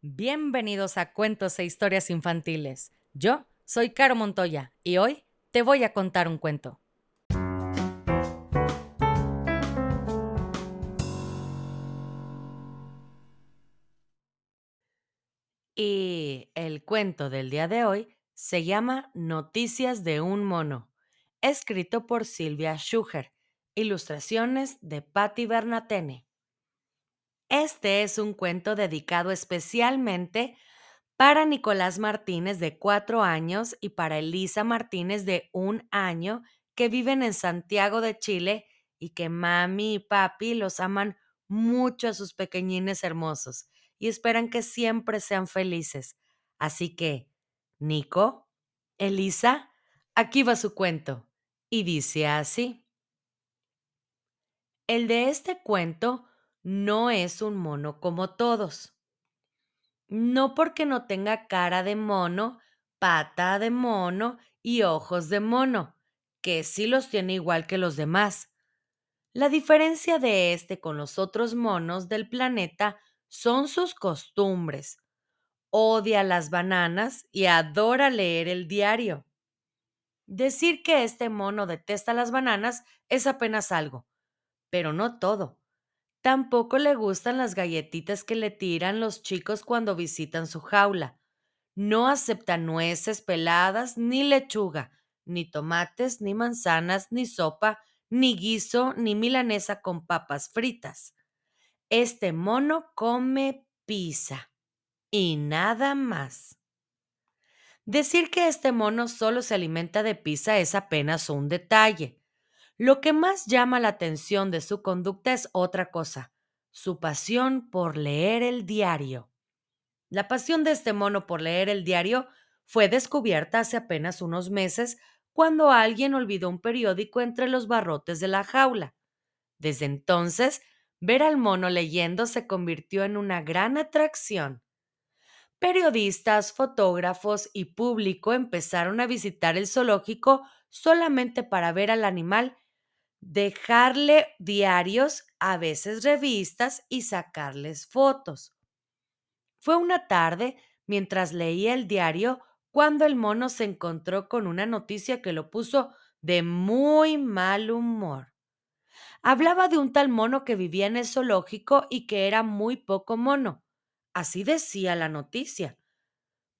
Bienvenidos a Cuentos e Historias Infantiles. Yo soy Caro Montoya y hoy te voy a contar un cuento. Y el cuento del día de hoy se llama Noticias de un mono, escrito por Silvia Schucher, ilustraciones de Patti Bernatene. Este es un cuento dedicado especialmente para Nicolás Martínez de cuatro años y para Elisa Martínez de un año que viven en Santiago de Chile y que mami y papi los aman mucho a sus pequeñines hermosos y esperan que siempre sean felices. Así que, Nico, Elisa, aquí va su cuento. Y dice así. El de este cuento no es un mono como todos. No porque no tenga cara de mono, pata de mono y ojos de mono, que sí los tiene igual que los demás. La diferencia de este con los otros monos del planeta son sus costumbres. Odia las bananas y adora leer el diario. Decir que este mono detesta las bananas es apenas algo, pero no todo. Tampoco le gustan las galletitas que le tiran los chicos cuando visitan su jaula. No acepta nueces peladas, ni lechuga, ni tomates, ni manzanas, ni sopa, ni guiso, ni milanesa con papas fritas. Este mono come pizza y nada más. Decir que este mono solo se alimenta de pizza es apenas un detalle. Lo que más llama la atención de su conducta es otra cosa, su pasión por leer el diario. La pasión de este mono por leer el diario fue descubierta hace apenas unos meses cuando alguien olvidó un periódico entre los barrotes de la jaula. Desde entonces, ver al mono leyendo se convirtió en una gran atracción. Periodistas, fotógrafos y público empezaron a visitar el zoológico solamente para ver al animal dejarle diarios, a veces revistas y sacarles fotos. Fue una tarde, mientras leía el diario, cuando el mono se encontró con una noticia que lo puso de muy mal humor. Hablaba de un tal mono que vivía en el zoológico y que era muy poco mono. Así decía la noticia.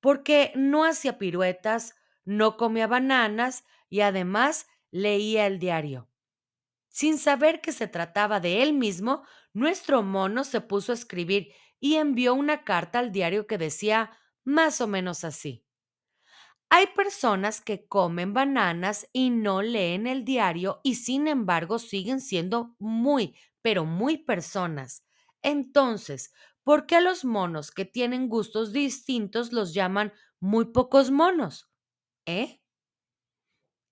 Porque no hacía piruetas, no comía bananas y además leía el diario. Sin saber que se trataba de él mismo, nuestro mono se puso a escribir y envió una carta al diario que decía más o menos así. Hay personas que comen bananas y no leen el diario y sin embargo siguen siendo muy, pero muy personas. Entonces, ¿por qué a los monos que tienen gustos distintos los llaman muy pocos monos? ¿Eh?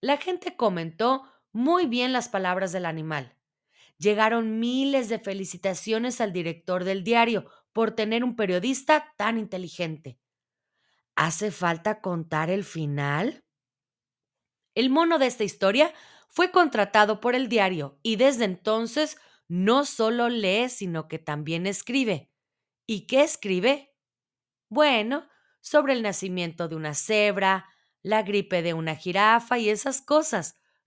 La gente comentó muy bien las palabras del animal. Llegaron miles de felicitaciones al director del diario por tener un periodista tan inteligente. ¿Hace falta contar el final? El mono de esta historia fue contratado por el diario y desde entonces no solo lee, sino que también escribe. ¿Y qué escribe? Bueno, sobre el nacimiento de una cebra, la gripe de una jirafa y esas cosas,